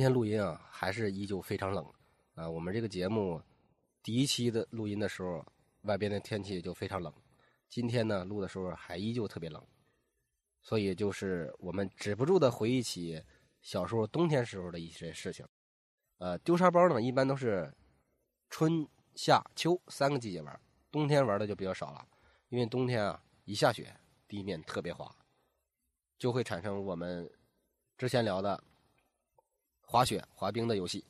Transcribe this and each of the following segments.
今天录音啊，还是依旧非常冷啊。我们这个节目第一期的录音的时候，外边的天气就非常冷。今天呢，录的时候还依旧特别冷，所以就是我们止不住的回忆起小时候冬天时候的一些事情。呃，丢沙包呢，一般都是春夏秋三个季节玩，冬天玩的就比较少了，因为冬天啊，一下雪，地面特别滑，就会产生我们之前聊的滑雪、滑冰的游戏。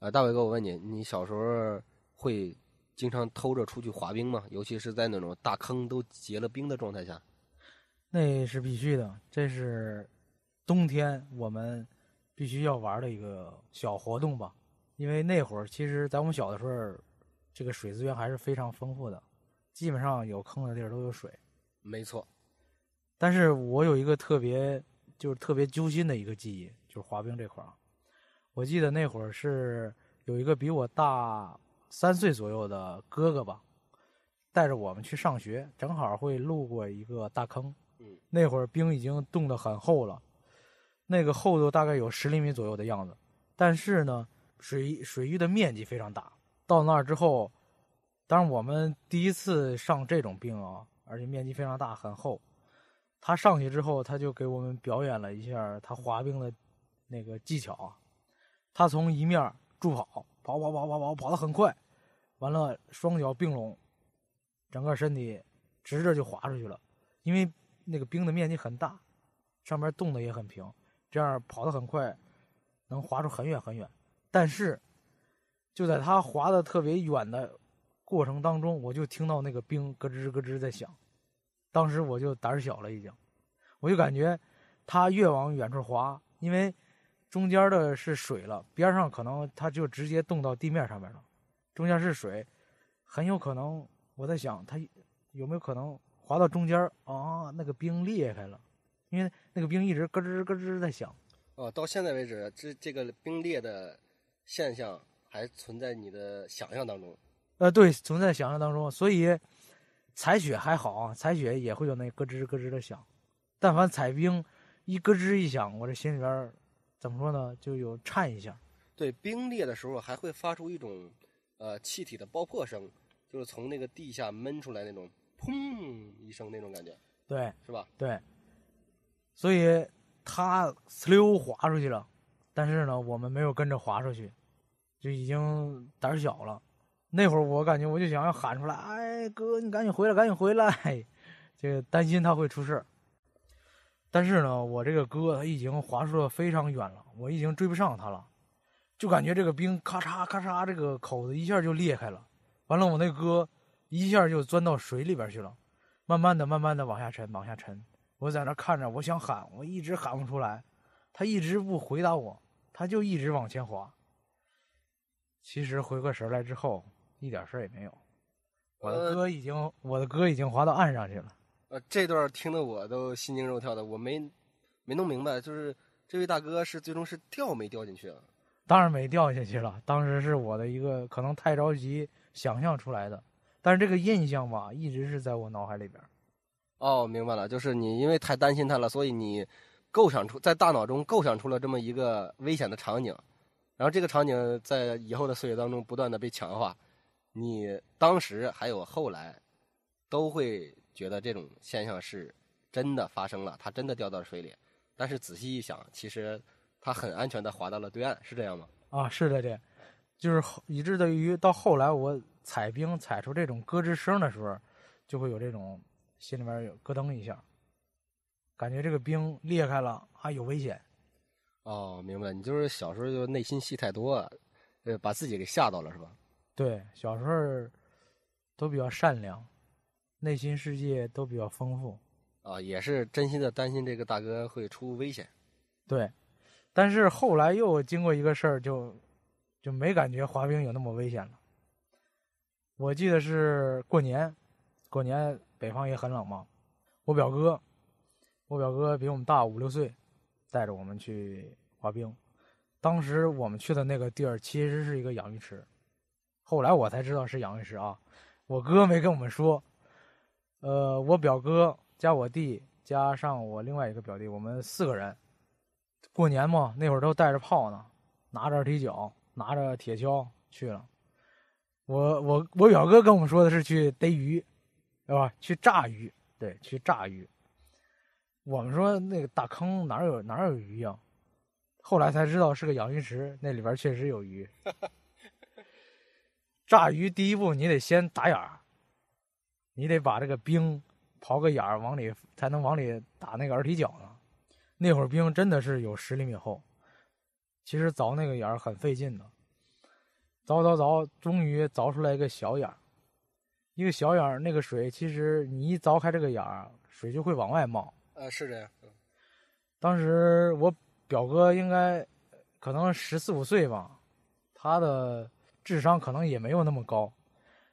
呃，大伟哥，我问你，你小时候会？经常偷着出去滑冰吗，尤其是在那种大坑都结了冰的状态下，那是必须的。这是冬天我们必须要玩的一个小活动吧。因为那会儿，其实在我们小的时候，这个水资源还是非常丰富的，基本上有坑的地儿都有水。没错。但是我有一个特别，就是特别揪心的一个记忆，就是滑冰这块儿。我记得那会儿是有一个比我大。三岁左右的哥哥吧，带着我们去上学，正好会路过一个大坑。嗯，那会儿冰已经冻得很厚了，那个厚度大概有十厘米左右的样子。但是呢，水水域的面积非常大。到那儿之后，当然我们第一次上这种冰啊，而且面积非常大，很厚。他上去之后，他就给我们表演了一下他滑冰的那个技巧啊。他从一面助跑，跑跑跑跑跑，跑得很快。完了，双脚并拢，整个身体直着就滑出去了。因为那个冰的面积很大，上面冻的也很平，这样跑得很快，能滑出很远很远。但是，就在他滑的特别远的过程当中，我就听到那个冰咯吱咯吱在响。当时我就胆小了，已经，我就感觉他越往远处滑，因为中间的是水了，边上可能它就直接冻到地面上面了。中间是水，很有可能我在想，它有没有可能滑到中间啊？那个冰裂开了，因为那个冰一直咯吱咯吱在响。哦，到现在为止，这这个冰裂的现象还存在你的想象当中。呃，对，存在想象当中。所以采雪还好啊，采雪也会有那咯吱咯吱的响。但凡采冰一咯吱一响，我这心里边怎么说呢？就有颤一下。对，冰裂的时候还会发出一种。呃，气体的爆破声，就是从那个地下闷出来那种“砰”一声那种感觉，对，是吧？对。所以他呲溜滑出去了，但是呢，我们没有跟着滑出去，就已经胆小了。那会儿我感觉我就想要喊出来：“哎，哥，你赶紧回来，赶紧回来！” 就担心他会出事但是呢，我这个哥他已经滑出了非常远了，我已经追不上他了。就感觉这个冰咔嚓咔嚓，这个口子一下就裂开了，完了我那哥一下就钻到水里边去了，慢慢的、慢慢的往下沉，往下沉。我在那看着，我想喊，我一直喊不出来，他一直不回答我，他就一直往前滑。其实回过神来之后，一点事儿也没有，我的哥已经，我的哥已经滑到岸上去了。呃，这段听得我都心惊肉跳的，我没没弄明白，就是这位大哥是最终是掉没掉进去啊？当然没掉下去了，当时是我的一个可能太着急想象出来的，但是这个印象吧，一直是在我脑海里边。哦，明白了，就是你因为太担心他了，所以你构想出在大脑中构想出了这么一个危险的场景，然后这个场景在以后的岁月当中不断的被强化，你当时还有后来都会觉得这种现象是真的发生了，他真的掉到水里，但是仔细一想，其实。他很安全的滑到了对岸，是这样吗？啊，是的，这，就是以至于到后来我踩冰踩出这种咯吱声的时候，就会有这种心里面有咯噔一下，感觉这个冰裂开了啊，有危险。哦，明白，你就是小时候就内心戏太多，呃，把自己给吓到了是吧？对，小时候都比较善良，内心世界都比较丰富。啊，也是真心的担心这个大哥会出危险。对。但是后来又经过一个事儿，就就没感觉滑冰有那么危险了。我记得是过年，过年北方也很冷嘛。我表哥，我表哥比我们大五六岁，带着我们去滑冰。当时我们去的那个地儿其实是一个养鱼池，后来我才知道是养鱼池啊。我哥没跟我们说。呃，我表哥加我弟加上我另外一个表弟，我们四个人。过年嘛，那会儿都带着炮呢，拿着二踢脚，拿着铁锹去了。我我我表哥跟我们说的是去逮鱼，是吧？去炸鱼，对，去炸鱼。我们说那个大坑哪有哪有鱼呀？后来才知道是个养鱼池，那里边确实有鱼。炸鱼第一步你得先打眼儿，你得把这个冰刨个眼儿往里，才能往里打那个耳踢脚呢。那会儿冰真的是有十厘米厚，其实凿那个眼儿很费劲的。凿凿凿，终于凿出来一个小眼儿，一个小眼儿，那个水其实你一凿开这个眼儿，水就会往外冒。呃，是这样。当时我表哥应该可能十四五岁吧，他的智商可能也没有那么高。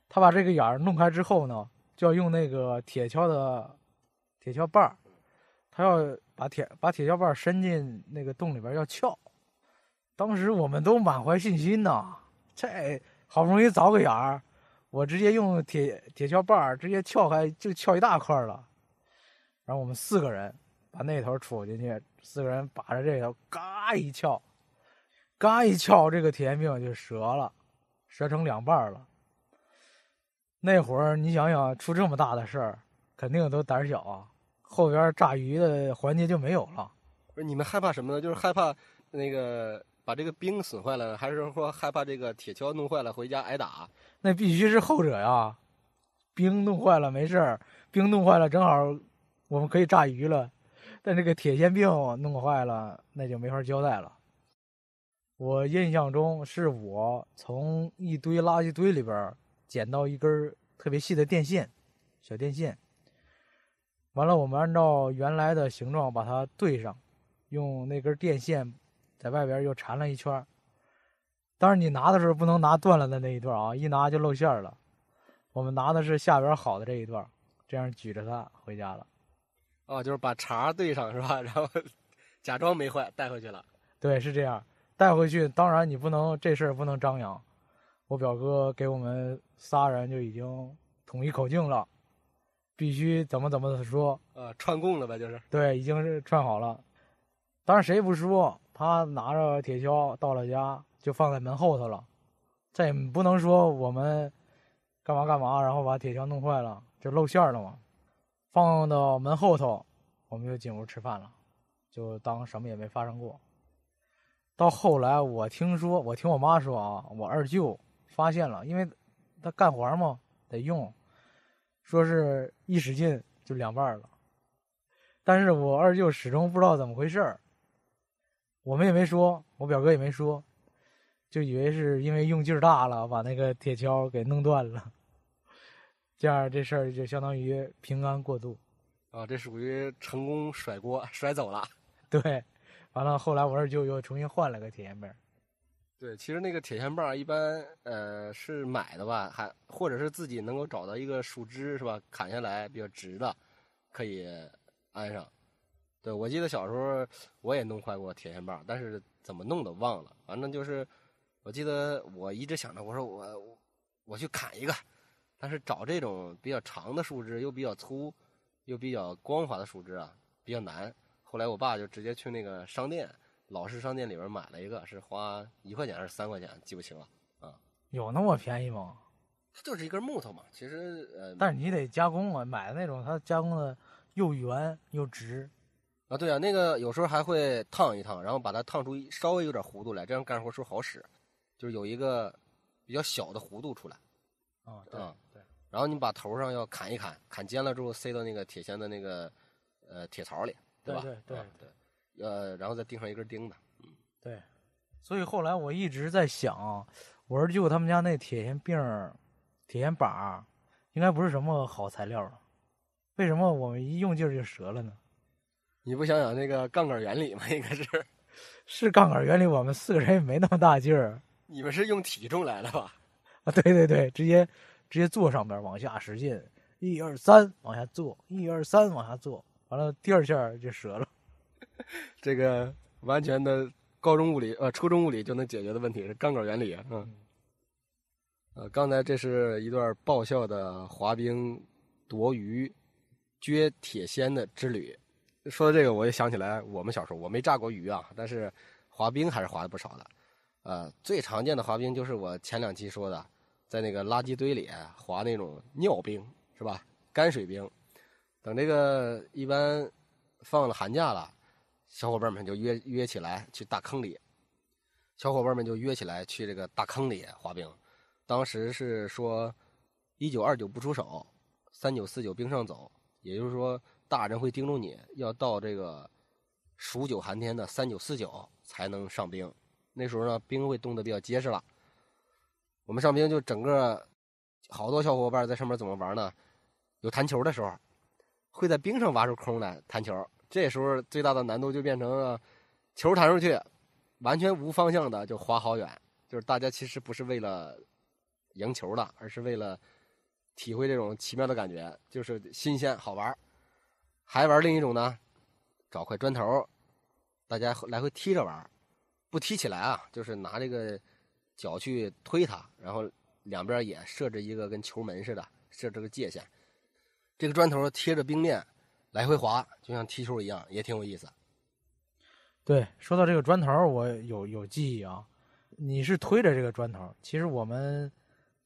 他把这个眼儿弄开之后呢，就要用那个铁锹的铁锹把儿，他要把铁把铁锹把儿伸进那个洞里边要撬。当时我们都满怀信心呐。这好不容易凿个眼儿，我直接用铁铁锹把儿直接撬开，就撬一大块了。然后我们四个人把那头杵进去，四个人把着这头，嘎一撬，嘎一撬，这个铁线柄就折了，折成两半了。那会儿你想想，出这么大的事儿，肯定都胆小啊。后边炸鱼的环节就没有了。不是你们害怕什么呢？就是害怕那个。把这个冰损坏了，还是说害怕这个铁锹弄坏了回家挨打？那必须是后者呀！冰弄坏了没事儿，冰弄坏了正好我们可以炸鱼了。但这个铁线病弄坏了，那就没法交代了。我印象中是我从一堆垃圾堆里边捡到一根特别细的电线，小电线。完了，我们按照原来的形状把它对上，用那根电线。在外边又缠了一圈，当然你拿的时候不能拿断了的那一段啊，一拿就露馅了。我们拿的是下边好的这一段，这样举着它回家了。哦，就是把茬对上是吧？然后假装没坏带回去了。对，是这样，带回去。当然你不能这事儿不能张扬。我表哥给我们仨人就已经统一口径了，必须怎么怎么的说。呃，串供了呗，就是。对，已经是串好了。当然谁也不说。他拿着铁锹到了家，就放在门后头了。这也不能说我们干嘛干嘛，然后把铁锹弄坏了，就露馅了嘛。放到门后头，我们就进屋吃饭了，就当什么也没发生过。到后来，我听说，我听我妈说啊，我二舅发现了，因为他干活嘛得用，说是一使劲就两半了。但是我二舅始终不知道怎么回事儿。我们也没说，我表哥也没说，就以为是因为用劲儿大了，把那个铁锹给弄断了。这样这事儿就相当于平安过渡。啊，这属于成功甩锅 甩走了。对，完了后来我二舅又重新换了个铁线棒。对，其实那个铁线棒一般呃是买的吧，还或者是自己能够找到一个树枝是吧，砍下来比较直的，可以安上。对，我记得小时候我也弄坏过铁线棒，但是怎么弄的忘了。反正就是，我记得我一直想着，我说我我去砍一个，但是找这种比较长的树枝又比较粗，又比较光滑的树枝啊，比较难。后来我爸就直接去那个商店，老式商店里边买了一个，是花一块钱还是三块钱，记不清了啊。有那么便宜吗？它就是一根木头嘛，其实呃。但是你得加工啊，买的那种它加工的又圆又直。啊，对啊，那个有时候还会烫一烫，然后把它烫出稍微有点弧度来，这样干活时候好使，就是有一个比较小的弧度出来。啊，对对。然后你把头上要砍一砍，砍尖了之后塞到那个铁锨的那个呃铁槽里，对吧？对对对。呃，然后再钉上一根钉子。嗯，对。所以后来我一直在想，我二舅他们家那铁线柄、铁线把，应该不是什么好材料啊？为什么我们一用劲儿就折了呢？你不想想那个杠杆原理吗？应该是，是杠杆原理。我们四个人也没那么大劲儿。你们是用体重来的吧？啊，对对对，直接直接坐上边往下使劲，一二三往下坐，一二三往下坐，完了第二下就折了。这个完全的高中物理呃初中物理就能解决的问题是杠杆原理啊。嗯。呃，刚才这是一段爆笑的滑冰、夺鱼、撅铁锨的之旅。说到这个，我也想起来我们小时候，我没炸过鱼啊，但是滑冰还是滑的不少的。呃，最常见的滑冰就是我前两期说的，在那个垃圾堆里滑那种尿冰，是吧？干水冰。等这个一般放了寒假了，小伙伴们就约约起来去大坑里，小伙伴们就约起来去这个大坑里滑冰。当时是说一九二九不出手，三九四九冰上走，也就是说大人会叮嘱你要到这个数九寒天的三九四九才能上冰。那时候呢，冰会冻得比较结实了。我们上冰就整个好多小伙伴在上面怎么玩呢？有弹球的时候，会在冰上挖出空来弹球。这时候最大的难度就变成了球弹出去，完全无方向的就滑好远。就是大家其实不是为了赢球的，而是为了体会这种奇妙的感觉，就是新鲜好玩。还玩另一种呢，找块砖头，大家来回踢着玩。不踢起来啊，就是拿这个脚去推它，然后两边也设置一个跟球门似的，设置个界限。这个砖头贴着冰面来回滑，就像踢球一样，也挺有意思。对，说到这个砖头，我有有记忆啊。你是推着这个砖头，其实我们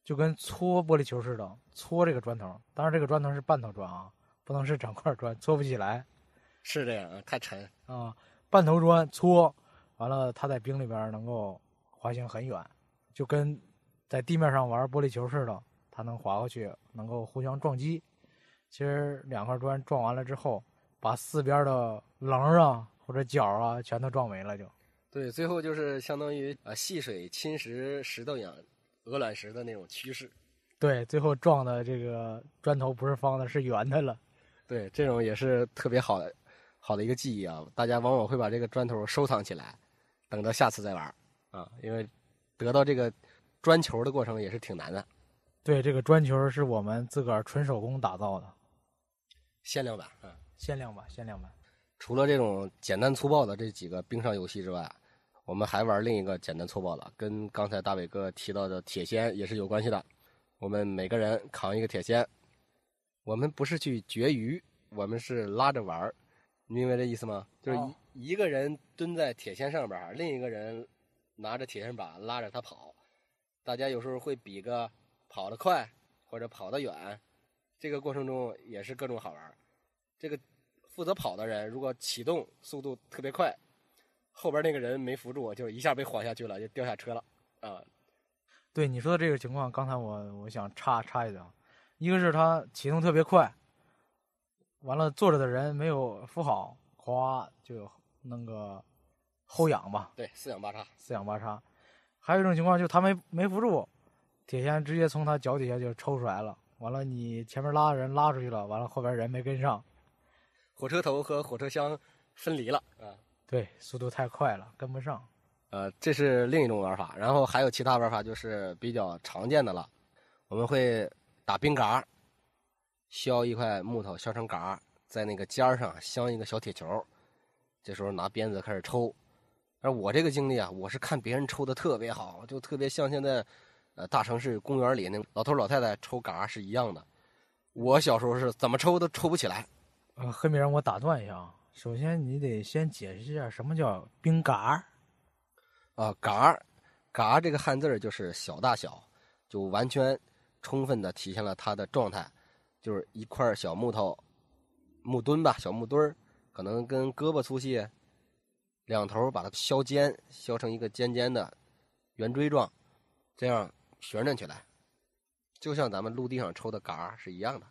就跟搓玻璃球似的，搓这个砖头。当然，这个砖头是半头砖啊，不能是整块砖，搓不起来。是这样啊，太沉啊，半头砖搓。完了，它在冰里边能够滑行很远，就跟在地面上玩玻璃球似的，它能滑过去，能够互相撞击。其实两块砖撞完了之后，把四边的棱啊或者角啊全都撞没了，就。对，最后就是相当于啊细水侵蚀石头一样，鹅卵石的那种趋势。对，最后撞的这个砖头不是方的，是圆的了。对，这种也是特别好的好的一个记忆啊！大家往往会把这个砖头收藏起来。等到下次再玩啊，因为得到这个砖球的过程也是挺难的。对，这个砖球是我们自个儿纯手工打造的，限量版啊，限量版，限量版。除了这种简单粗暴的这几个冰上游戏之外，我们还玩另一个简单粗暴的，跟刚才大伟哥提到的铁锨也是有关系的。我们每个人扛一个铁锨，我们不是去绝鱼，我们是拉着玩儿。你明白这意思吗？就是一一个人蹲在铁锨上边另一个人拿着铁锨把拉着他跑。大家有时候会比个跑得快或者跑得远，这个过程中也是各种好玩。这个负责跑的人如果启动速度特别快，后边那个人没扶住，就一下被晃下去了，就掉下车了啊。对你说的这个情况，刚才我我想插插一句，一个是他启动特别快。完了，坐着的人没有扶好，咵就弄个后仰吧。对，四仰八叉。四仰八叉。还有一种情况，就是他没没扶住，铁锨直接从他脚底下就抽出来了。完了，你前面拉人拉出去了，完了后边人没跟上，火车头和火车厢分离了啊。对，速度太快了，跟不上。呃，这是另一种玩法。然后还有其他玩法，就是比较常见的了。我们会打冰嘎。削一块木头，削成嘎，在那个尖儿上镶一个小铁球，这时候拿鞭子开始抽。而我这个经历啊，我是看别人抽的特别好，就特别像现在，呃，大城市公园里那老头老太太抽嘎是一样的。我小时候是怎么抽都抽不起来。呃，黑米让我打断一下啊，首先你得先解释一下什么叫冰嘎。啊，嘎，嘎这个汉字就是小大小，就完全充分的体现了它的状态。就是一块小木头，木墩吧，小木墩儿，可能跟胳膊粗细，两头把它削尖，削成一个尖尖的圆锥状，这样旋转起来，就像咱们陆地上抽的嘎是一样的。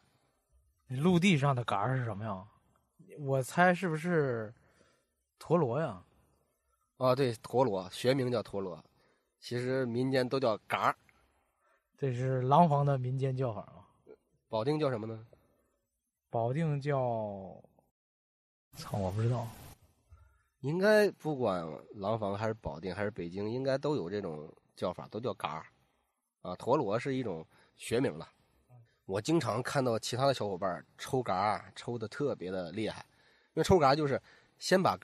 陆地上的嘎是什么呀？我猜是不是陀螺呀？啊，对，陀螺，学名叫陀螺，其实民间都叫嘎。这是廊坊的民间叫法啊。保定叫什么呢？保定叫，操，我不知道。应该不管廊坊还是保定还是北京，应该都有这种叫法，都叫嘎啊，陀螺是一种学名了。我经常看到其他的小伙伴抽嘎抽的特别的厉害，因为抽嘎就是先把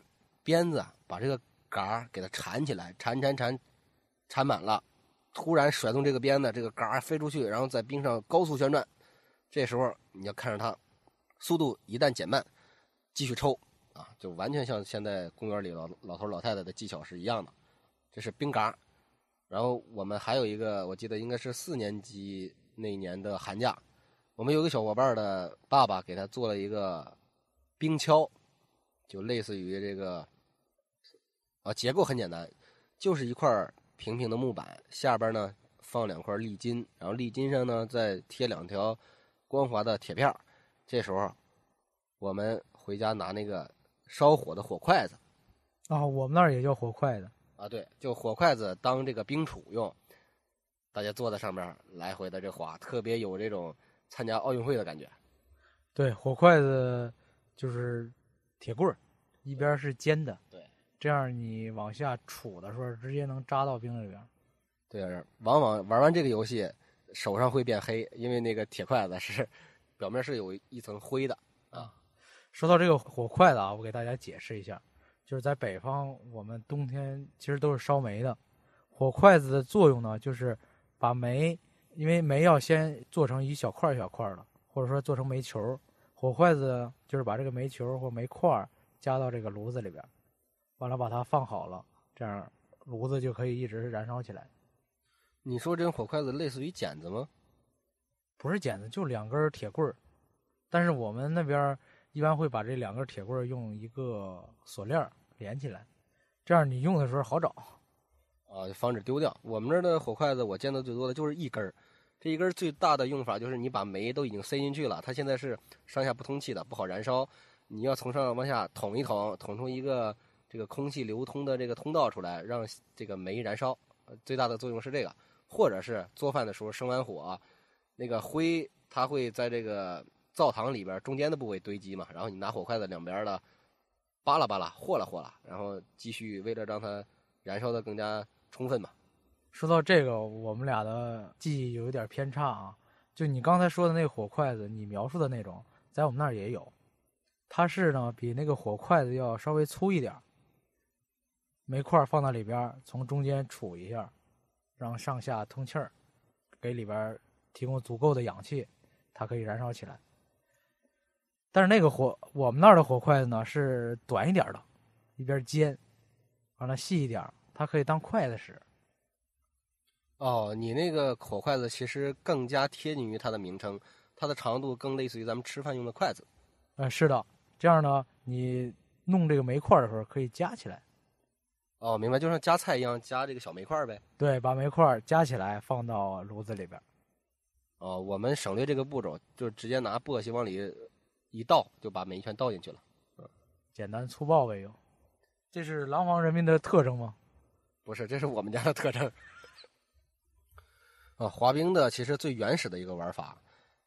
鞭子把这个嘎给它缠起来，缠缠缠，缠满了，突然甩动这个鞭子，这个嘎飞出去，然后在冰上高速旋转。这时候你要看着它，速度一旦减慢，继续抽，啊，就完全像现在公园里老老头老太太的技巧是一样的。这是冰嘎，然后我们还有一个，我记得应该是四年级那年的寒假，我们有个小伙伴的爸爸给他做了一个冰橇，就类似于这个啊，结构很简单，就是一块平平的木板，下边呢放两块沥金，然后沥金上呢再贴两条光滑的铁片这时候我们回家拿那个烧火的火筷子啊，我们那儿也叫火筷子。啊，对，就火筷子当这个冰杵用，大家坐在上面来回的这滑，特别有这种参加奥运会的感觉。对，火筷子就是铁棍儿，一边是尖的，对，这样你往下杵的时候，直接能扎到冰里边。对，往往玩完这个游戏，手上会变黑，因为那个铁筷子是表面是有一层灰的啊。说到这个火筷子啊，我给大家解释一下。就是在北方，我们冬天其实都是烧煤的。火筷子的作用呢，就是把煤，因为煤要先做成一小块一小块的，或者说做成煤球。火筷子就是把这个煤球或煤块加到这个炉子里边，完了把它放好了，这样炉子就可以一直燃烧起来。你说这火筷子类似于剪子吗？不是剪子，就两根铁棍儿。但是我们那边一般会把这两根铁棍用一个锁链连起来，这样你用的时候好找，啊，防止丢掉。我们这儿的火筷子，我见到最多的就是一根儿，这一根最大的用法就是你把煤都已经塞进去了，它现在是上下不通气的，不好燃烧。你要从上往下捅一捅，捅出一个这个空气流通的这个通道出来，让这个煤燃烧。最大的作用是这个，或者是做饭的时候生完火，那个灰它会在这个灶膛里边中间的部位堆积嘛，然后你拿火筷子两边的。扒拉扒拉，和了和了，然后继续为了让它燃烧的更加充分嘛。说到这个，我们俩的记忆有一点偏差啊。就你刚才说的那个火筷子，你描述的那种，在我们那儿也有。它是呢，比那个火筷子要稍微粗一点，煤块放在里边，从中间杵一下，让上下通气儿，给里边提供足够的氧气，它可以燃烧起来。但是那个火，我们那儿的火筷子呢是短一点的，一边尖，完了细一点，它可以当筷子使。哦，你那个火筷子其实更加贴近于它的名称，它的长度更类似于咱们吃饭用的筷子。嗯，是的，这样呢，你弄这个煤块的时候可以夹起来。哦，明白，就像夹菜一样夹这个小煤块呗。对，把煤块夹起来放到炉子里边。哦，我们省略这个步骤，就直接拿簸箕往里。一倒就把煤全倒进去了，嗯，简单粗暴呗，又。这是廊坊人民的特征吗？不是，这是我们家的特征。啊，滑冰的其实最原始的一个玩法，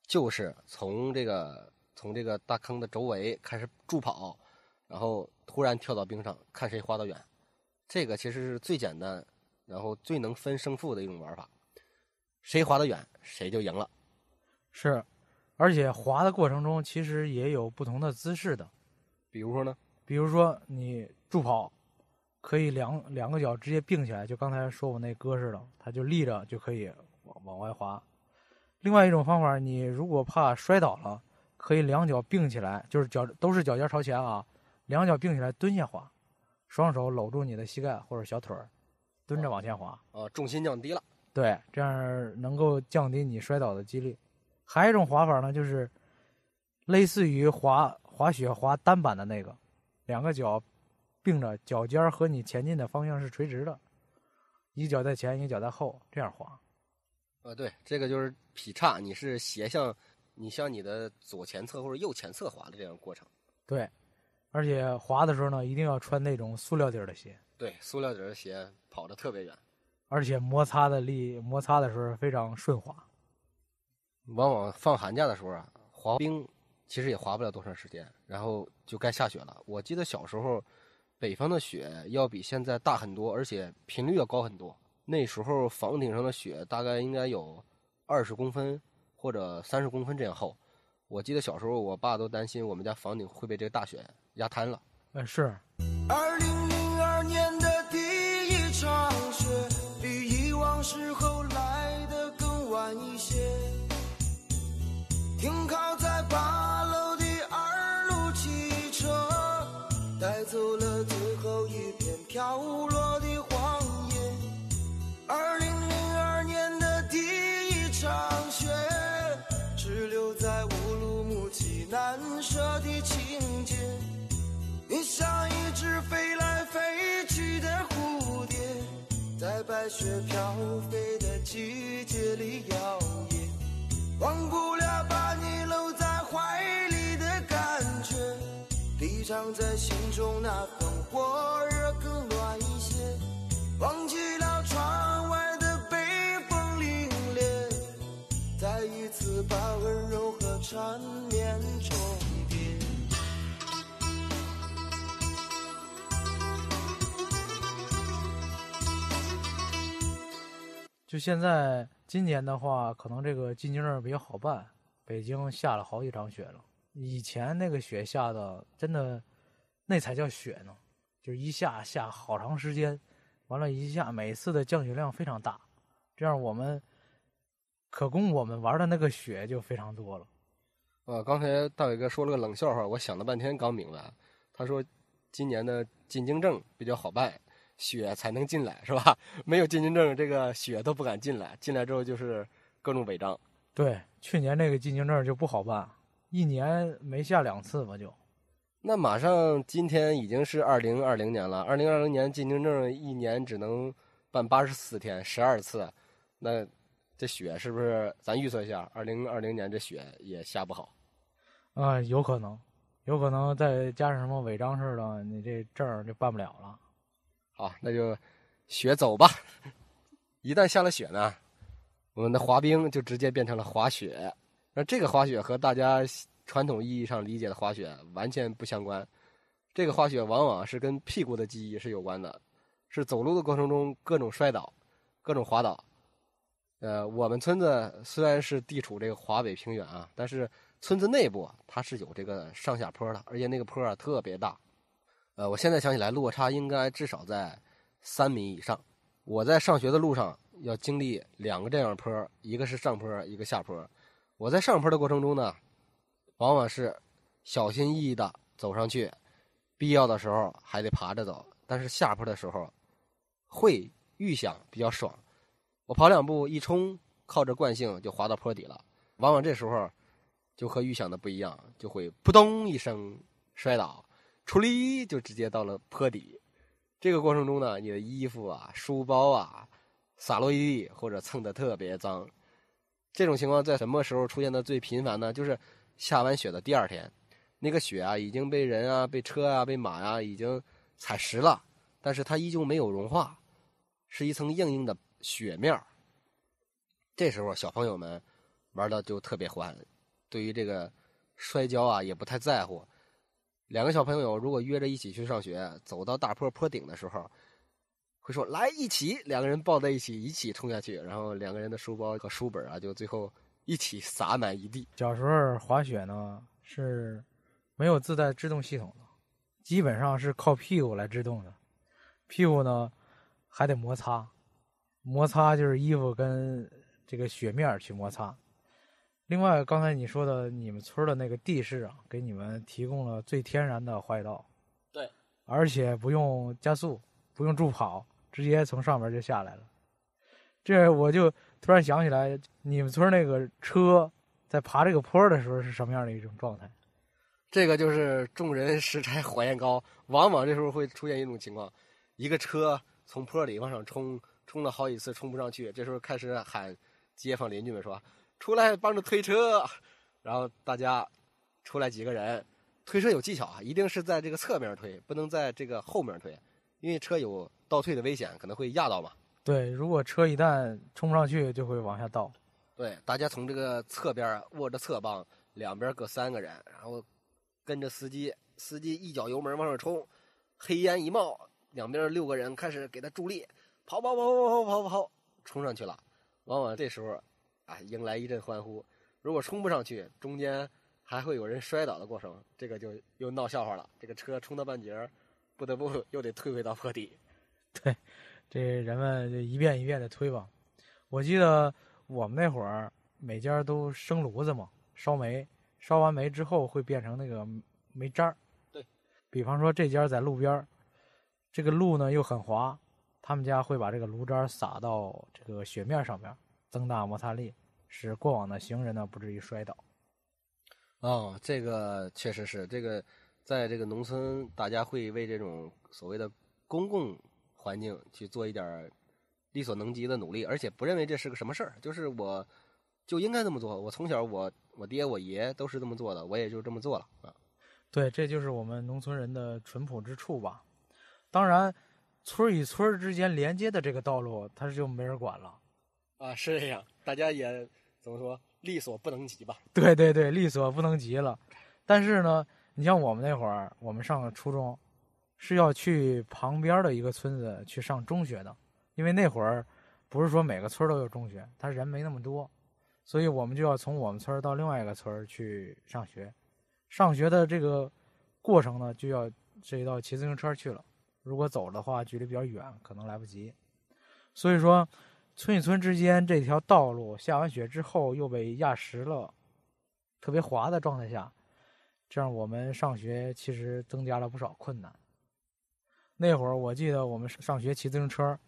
就是从这个从这个大坑的周围开始助跑，然后突然跳到冰上，看谁滑得远。这个其实是最简单，然后最能分胜负的一种玩法。谁滑得远，谁就赢了。是。而且滑的过程中，其实也有不同的姿势的，比如说呢？比如说你助跑，可以两两个脚直接并起来，就刚才说我那哥似的，他就立着就可以往往外滑。另外一种方法，你如果怕摔倒了，可以两脚并起来，就是脚都是脚尖朝前啊，两脚并起来蹲下滑，双手搂住你的膝盖或者小腿儿，蹲着往前滑。呃，重心降低了。对，这样能够降低你摔倒的几率。还有一种滑法呢，就是类似于滑滑雪滑单板的那个，两个脚并着，脚尖和你前进的方向是垂直的，一脚在前，一脚在后，这样滑。呃，对，这个就是劈叉，你是斜向你向你的左前侧或者右前侧滑的这样过程。对，而且滑的时候呢，一定要穿那种塑料底儿的鞋。对，塑料底儿的鞋跑得特别远，而且摩擦的力摩擦的时候非常顺滑。往往放寒假的时候啊，滑冰其实也滑不了多长时间，然后就该下雪了。我记得小时候，北方的雪要比现在大很多，而且频率要高很多。那时候房顶上的雪大概应该有二十公分或者三十公分这样厚。我记得小时候，我爸都担心我们家房顶会被这个大雪压瘫了。嗯，是。停靠在八楼的二路汽车，带走了最后一片飘落的黄叶。二零零二年的第一场雪，只留在乌鲁木齐难舍的情节。你像一只飞来飞去的蝴蝶，在白雪飘飞的季节里摇曳，忘不了把你搂在怀里的感觉，抵藏在心中那份火热更暖一些，忘记了窗外的北风凛冽，再一次把温柔和缠绵重叠。就现在今年的话，可能这个进京证比较好办，北京下了好几场雪了。以前那个雪下的真的，那才叫雪呢，就是一下下好长时间，完了，一下每次的降雪量非常大，这样我们可供我们玩的那个雪就非常多了。呃，刚才大伟哥说了个冷笑话，我想了半天刚明白。他说，今年的进京证比较好办，雪才能进来，是吧？没有进京证，这个雪都不敢进来。进来之后就是各种违章。对，去年那个进京证就不好办，一年没下两次吧就。那马上今天已经是二零二零年了，二零二零年进京证一年只能办八十四天，十二次。那这雪是不是咱预测一下？二零二零年这雪也下不好。啊、有可能，有可能再加上什么违章似的，你这证儿就办不了了。好，那就雪走吧。一旦下了雪呢，我们的滑冰就直接变成了滑雪。那这个滑雪和大家传统意义上理解的滑雪完全不相关。这个滑雪往往是跟屁股的记忆是有关的，是走路的过程中各种摔倒、各种滑倒。呃，我们村子虽然是地处这个华北平原啊，但是村子内部它是有这个上下坡的，而且那个坡啊特别大。呃，我现在想起来，落差应该至少在三米以上。我在上学的路上要经历两个这样的坡，一个是上坡，一个下坡。我在上坡的过程中呢，往往是小心翼翼的走上去，必要的时候还得爬着走。但是下坡的时候，会预想比较爽，我跑两步一冲，靠着惯性就滑到坡底了。往往这时候就和预想的不一样，就会扑通一声摔倒。出力就直接到了坡底。这个过程中呢，你的衣服啊、书包啊洒落一地，或者蹭得特别脏。这种情况在什么时候出现的最频繁呢？就是下完雪的第二天，那个雪啊已经被人啊、被车啊、被马呀、已经踩实了，但是它依旧没有融化，是一层硬硬的雪面儿这时候小朋友们玩的就特别欢，对于这个摔跤啊也不太在乎。两个小朋友如果约着一起去上学，走到大坡坡顶的时候，会说来一起，两个人抱在一起，一起冲下去，然后两个人的书包和书本啊，就最后一起洒满一地。小时候滑雪呢是没有自带制动系统的，基本上是靠屁股来制动的，屁股呢还得摩擦，摩擦就是衣服跟这个雪面去摩擦。另外，刚才你说的你们村的那个地势啊，给你们提供了最天然的滑雪道，对，而且不用加速，不用助跑，直接从上面就下来了。这我就突然想起来，你们村那个车在爬这个坡的时候是什么样的一种状态？这个就是众人拾柴火焰高，往往这时候会出现一种情况：一个车从坡里往上冲，冲了好几次冲不上去，这时候开始喊街坊邻居们说：“出来帮着推车。”然后大家出来几个人，推车有技巧啊，一定是在这个侧面推，不能在这个后面推，因为车有倒退的危险，可能会压到嘛。对，如果车一旦冲不上去，就会往下倒。对，大家从这个侧边握着侧帮，两边各三个人，然后跟着司机，司机一脚油门往上冲，黑烟一冒，两边六个人开始给他助力，跑跑跑跑跑跑跑，冲上去了。往往这时候，啊，迎来一阵欢呼。如果冲不上去，中间还会有人摔倒的过程，这个就又闹笑话了。这个车冲到半截儿，不得不又得退回到坡底。对这人们就一遍一遍的推吧。我记得我们那会儿每家都生炉子嘛，烧煤，烧完煤之后会变成那个煤渣儿。对，比方说这家在路边儿，这个路呢又很滑，他们家会把这个炉渣撒到这个雪面上面，增大摩擦力，使过往的行人呢不至于摔倒。哦，这个确实是这个，在这个农村，大家会为这种所谓的公共环境去做一点力所能及的努力，而且不认为这是个什么事儿，就是我就应该这么做。我从小我我爹我爷都是这么做的，我也就这么做了啊。对，这就是我们农村人的淳朴之处吧。当然，村与村之间连接的这个道路，它就没人管了。啊，是这样，大家也怎么说，力所不能及吧？对对对，力所不能及了。但是呢，你像我们那会儿，我们上初中是要去旁边的一个村子去上中学的，因为那会儿不是说每个村都有中学，他人没那么多，所以我们就要从我们村到另外一个村去上学。上学的这个过程呢，就要涉及到骑自行车去了。如果走的话，距离比较远，可能来不及。所以说，村与村之间这条道路下完雪之后又被压实了，特别滑的状态下，这样我们上学其实增加了不少困难。那会儿我记得我们上学骑自行车，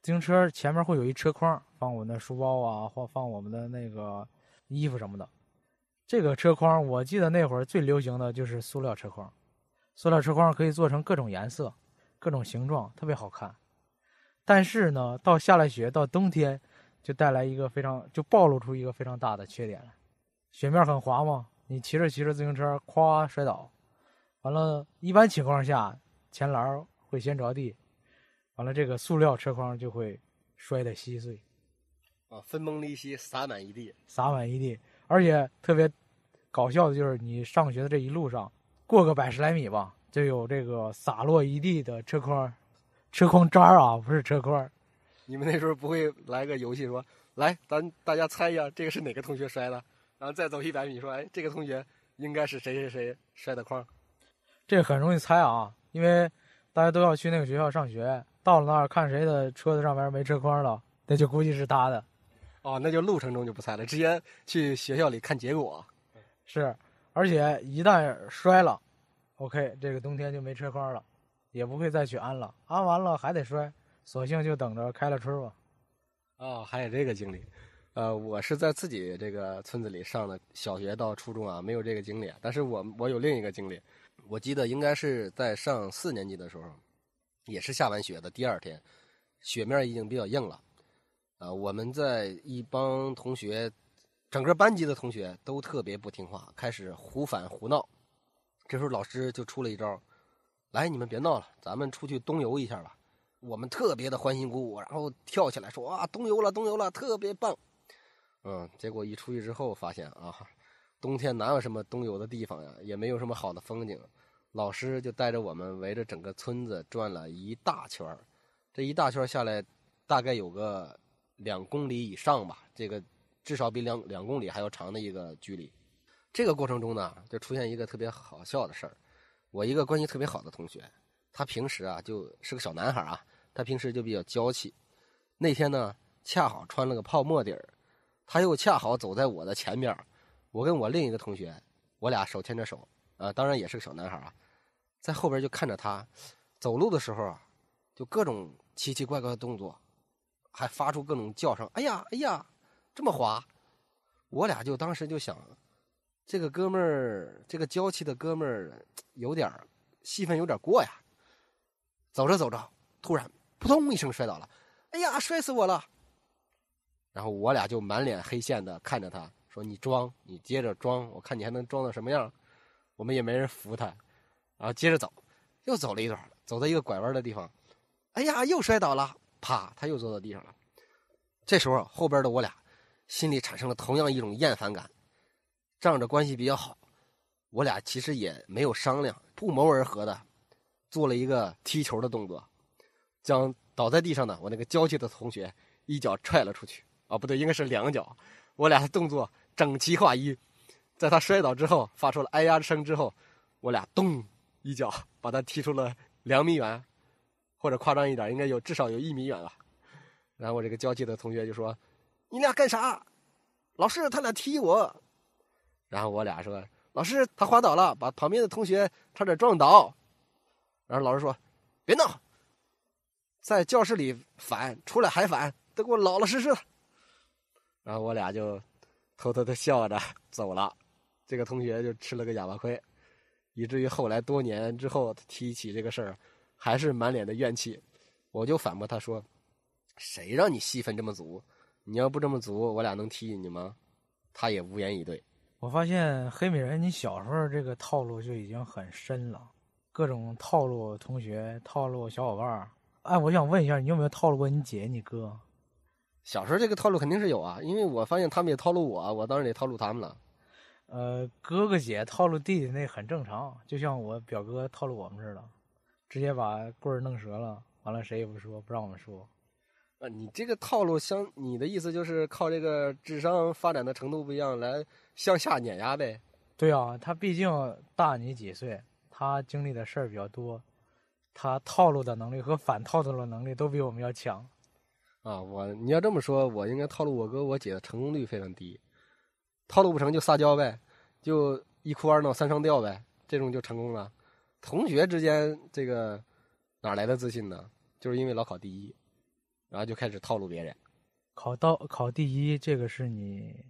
自行车前面会有一车筐，放我们的书包啊，或放我们的那个衣服什么的。这个车筐，我记得那会儿最流行的就是塑料车筐。塑料车筐可以做成各种颜色、各种形状，特别好看。但是呢，到下了雪，到冬天，就带来一个非常，就暴露出一个非常大的缺点来。雪面很滑嘛，你骑着骑着自行车，咵摔倒，完了，一般情况下前栏会先着地，完了这个塑料车筐就会摔得稀碎，啊，分崩离析，洒满一地。洒满一地。而且特别搞笑的就是，你上学的这一路上，过个百十来米吧，就有这个洒落一地的车筐、车筐渣儿啊，不是车筐。你们那时候不会来个游戏说，来，咱大家猜一下，这个是哪个同学摔的？然后再走一百米，说，哎，这个同学应该是谁谁谁摔的筐。这很容易猜啊，因为大家都要去那个学校上学，到了那儿看谁的车子上面没车筐了，那就估计是他的。哦，那就路程中就不猜了，直接去学校里看结果。是，而且一旦摔了，OK，这个冬天就没车筐了，也不会再去安了，安完了还得摔，索性就等着开了春吧。哦，还有这个经历，呃，我是在自己这个村子里上的小学到初中啊，没有这个经历，但是我我有另一个经历，我记得应该是在上四年级的时候，也是下完雪的第二天，雪面已经比较硬了。啊，我们在一帮同学，整个班级的同学都特别不听话，开始胡反胡闹。这时候老师就出了一招，来，你们别闹了，咱们出去冬游一下吧。我们特别的欢欣鼓舞，然后跳起来说：“啊，冬游了，冬游了，特别棒！”嗯，结果一出去之后，发现啊，冬天哪有什么冬游的地方呀，也没有什么好的风景。老师就带着我们围着整个村子转了一大圈这一大圈下来，大概有个。两公里以上吧，这个至少比两两公里还要长的一个距离。这个过程中呢，就出现一个特别好笑的事儿。我一个关系特别好的同学，他平时啊就是个小男孩啊，他平时就比较娇气。那天呢，恰好穿了个泡沫底儿，他又恰好走在我的前面。我跟我另一个同学，我俩手牵着手，啊，当然也是个小男孩啊，在后边就看着他走路的时候啊，就各种奇奇怪怪的动作。还发出各种叫声，哎呀，哎呀，这么滑！我俩就当时就想，这个哥们儿，这个娇气的哥们儿，有点戏份有点过呀。走着走着，突然扑通一声摔倒了，哎呀，摔死我了！然后我俩就满脸黑线的看着他，说：“你装，你接着装，我看你还能装到什么样。”我们也没人扶他，然后接着走，又走了一段，走到一个拐弯的地方，哎呀，又摔倒了。啪！他又坐到地上了。这时候，后边的我俩心里产生了同样一种厌烦感。仗着关系比较好，我俩其实也没有商量，不谋而合的做了一个踢球的动作，将倒在地上的我那个娇气的同学一脚踹了出去。啊，不对，应该是两脚。我俩的动作整齐划一，在他摔倒之后发出了哎呀声之后，我俩咚一脚把他踢出了两米远。或者夸张一点，应该有至少有一米远了。然后我这个娇气的同学就说：“你俩干啥？老师他俩踢我。”然后我俩说：“老师他滑倒了，把旁边的同学差点撞倒。”然后老师说：“别闹，在教室里反，出来还反，都给我老老实实的。然后我俩就偷偷的笑着走了，这个同学就吃了个哑巴亏，以至于后来多年之后提起这个事儿，还是满脸的怨气。我就反驳他说：“谁让你戏份这么足？你要不这么足，我俩能踢你吗？”他也无言以对。我发现黑美人，你小时候这个套路就已经很深了，各种套路同学、套路小伙伴儿。哎，我想问一下，你有没有套路过你姐、你哥？小时候这个套路肯定是有啊，因为我发现他们也套路我，我当然得套路他们了。呃，哥哥姐套路弟弟那很正常，就像我表哥套路我们似的，直接把棍儿弄折了，完了谁也不说，不让我们说。啊，你这个套路相，你的意思就是靠这个智商发展的程度不一样来向下碾压呗？对啊，他毕竟大你几岁，他经历的事儿比较多，他套路的能力和反套路的能力都比我们要强。啊，我你要这么说，我应该套路我哥我姐的成功率非常低，套路不成就撒娇呗，就一哭二闹三上吊呗，这种就成功了。同学之间这个哪来的自信呢？就是因为老考第一，然后就开始套路别人。考到考第一，这个是你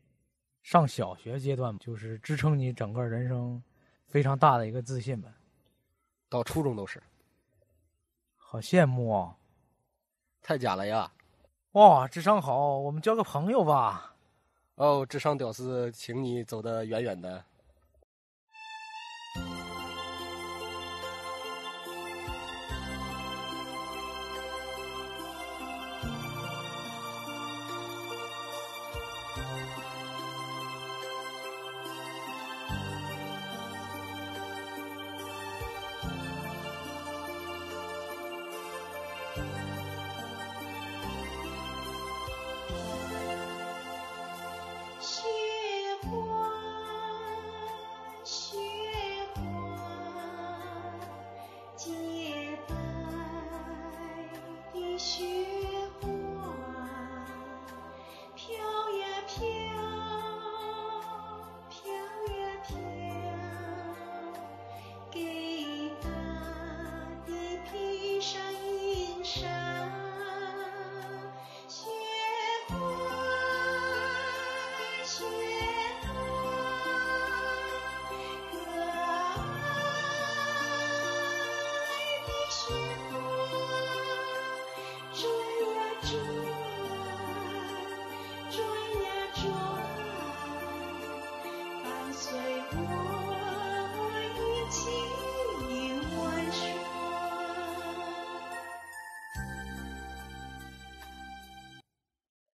上小学阶段，就是支撑你整个人生非常大的一个自信吧。到初中都是，好羡慕啊！太假了呀！哇，智商好，我们交个朋友吧。哦，智商屌丝，请你走得远远的。